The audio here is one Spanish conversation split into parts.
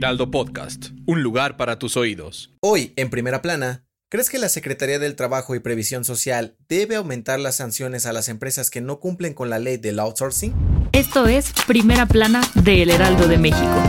Heraldo Podcast, un lugar para tus oídos. Hoy, en primera plana, ¿crees que la Secretaría del Trabajo y Previsión Social debe aumentar las sanciones a las empresas que no cumplen con la ley del outsourcing? Esto es Primera Plana de El Heraldo de México.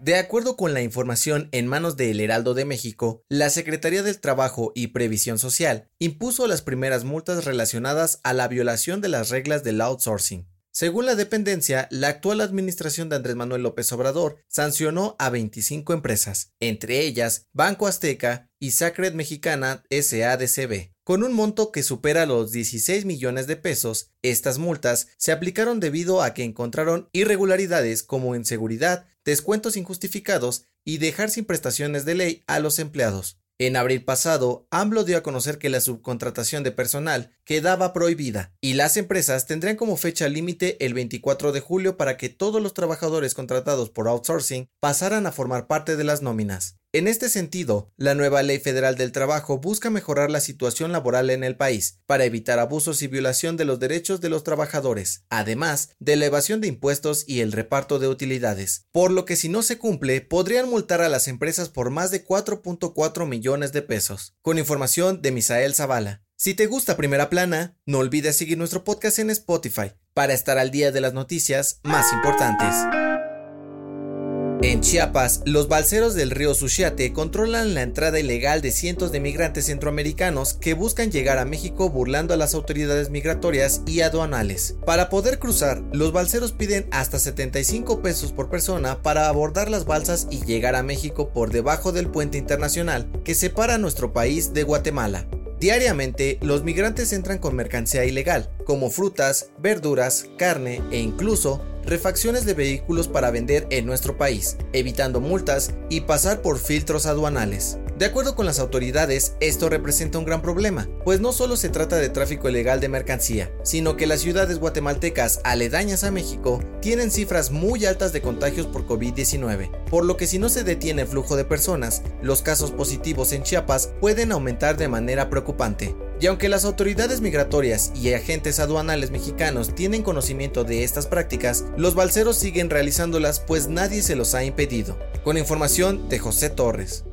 De acuerdo con la información en manos de El Heraldo de México, la Secretaría del Trabajo y Previsión Social impuso las primeras multas relacionadas a la violación de las reglas del outsourcing. Según la dependencia, la actual administración de Andrés Manuel López Obrador sancionó a 25 empresas, entre ellas Banco Azteca y Sacred Mexicana SADCB. Con un monto que supera los 16 millones de pesos, estas multas se aplicaron debido a que encontraron irregularidades como inseguridad, descuentos injustificados y dejar sin prestaciones de ley a los empleados. En abril pasado, AMLO dio a conocer que la subcontratación de personal quedaba prohibida y las empresas tendrían como fecha límite el 24 de julio para que todos los trabajadores contratados por outsourcing pasaran a formar parte de las nóminas. En este sentido, la nueva Ley Federal del Trabajo busca mejorar la situación laboral en el país para evitar abusos y violación de los derechos de los trabajadores, además de la evasión de impuestos y el reparto de utilidades, por lo que si no se cumple podrían multar a las empresas por más de 4.4 millones de pesos. Con información de Misael Zavala. Si te gusta Primera Plana, no olvides seguir nuestro podcast en Spotify para estar al día de las noticias más importantes. En Chiapas, los balseros del río Suchiate controlan la entrada ilegal de cientos de migrantes centroamericanos que buscan llegar a México burlando a las autoridades migratorias y aduanales. Para poder cruzar, los balseros piden hasta 75 pesos por persona para abordar las balsas y llegar a México por debajo del puente internacional que separa nuestro país de Guatemala. Diariamente, los migrantes entran con mercancía ilegal, como frutas, verduras, carne e incluso refacciones de vehículos para vender en nuestro país, evitando multas y pasar por filtros aduanales. De acuerdo con las autoridades, esto representa un gran problema, pues no solo se trata de tráfico ilegal de mercancía, sino que las ciudades guatemaltecas aledañas a México tienen cifras muy altas de contagios por COVID-19, por lo que si no se detiene el flujo de personas, los casos positivos en Chiapas pueden aumentar de manera preocupante. Y aunque las autoridades migratorias y agentes aduanales mexicanos tienen conocimiento de estas prácticas, los balseros siguen realizándolas pues nadie se los ha impedido. Con información de José Torres.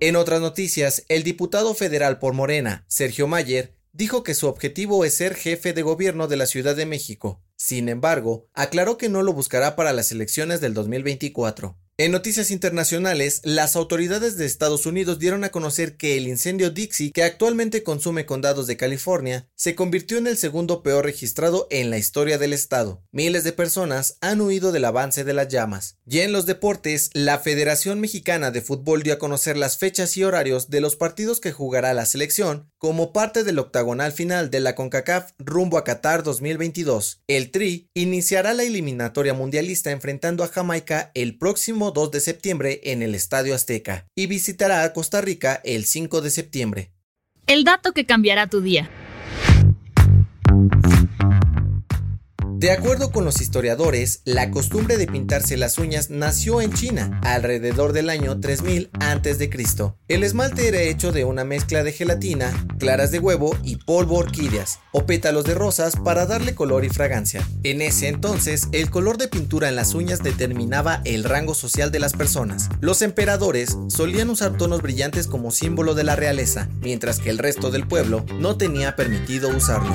En otras noticias, el diputado federal por Morena, Sergio Mayer, dijo que su objetivo es ser jefe de gobierno de la Ciudad de México. Sin embargo, aclaró que no lo buscará para las elecciones del 2024. En noticias internacionales, las autoridades de Estados Unidos dieron a conocer que el incendio Dixie, que actualmente consume condados de California, se convirtió en el segundo peor registrado en la historia del estado. Miles de personas han huido del avance de las llamas. Y en los deportes, la Federación Mexicana de Fútbol dio a conocer las fechas y horarios de los partidos que jugará la selección como parte del octagonal final de la CONCACAF rumbo a Qatar 2022. El Tri iniciará la eliminatoria mundialista enfrentando a Jamaica el próximo 2 de septiembre en el Estadio Azteca y visitará a Costa Rica el 5 de septiembre. El dato que cambiará tu día. De acuerdo con los historiadores, la costumbre de pintarse las uñas nació en China alrededor del año 3000 a.C. El esmalte era hecho de una mezcla de gelatina, claras de huevo y polvo orquídeas o pétalos de rosas para darle color y fragancia. En ese entonces, el color de pintura en las uñas determinaba el rango social de las personas. Los emperadores solían usar tonos brillantes como símbolo de la realeza, mientras que el resto del pueblo no tenía permitido usarlo.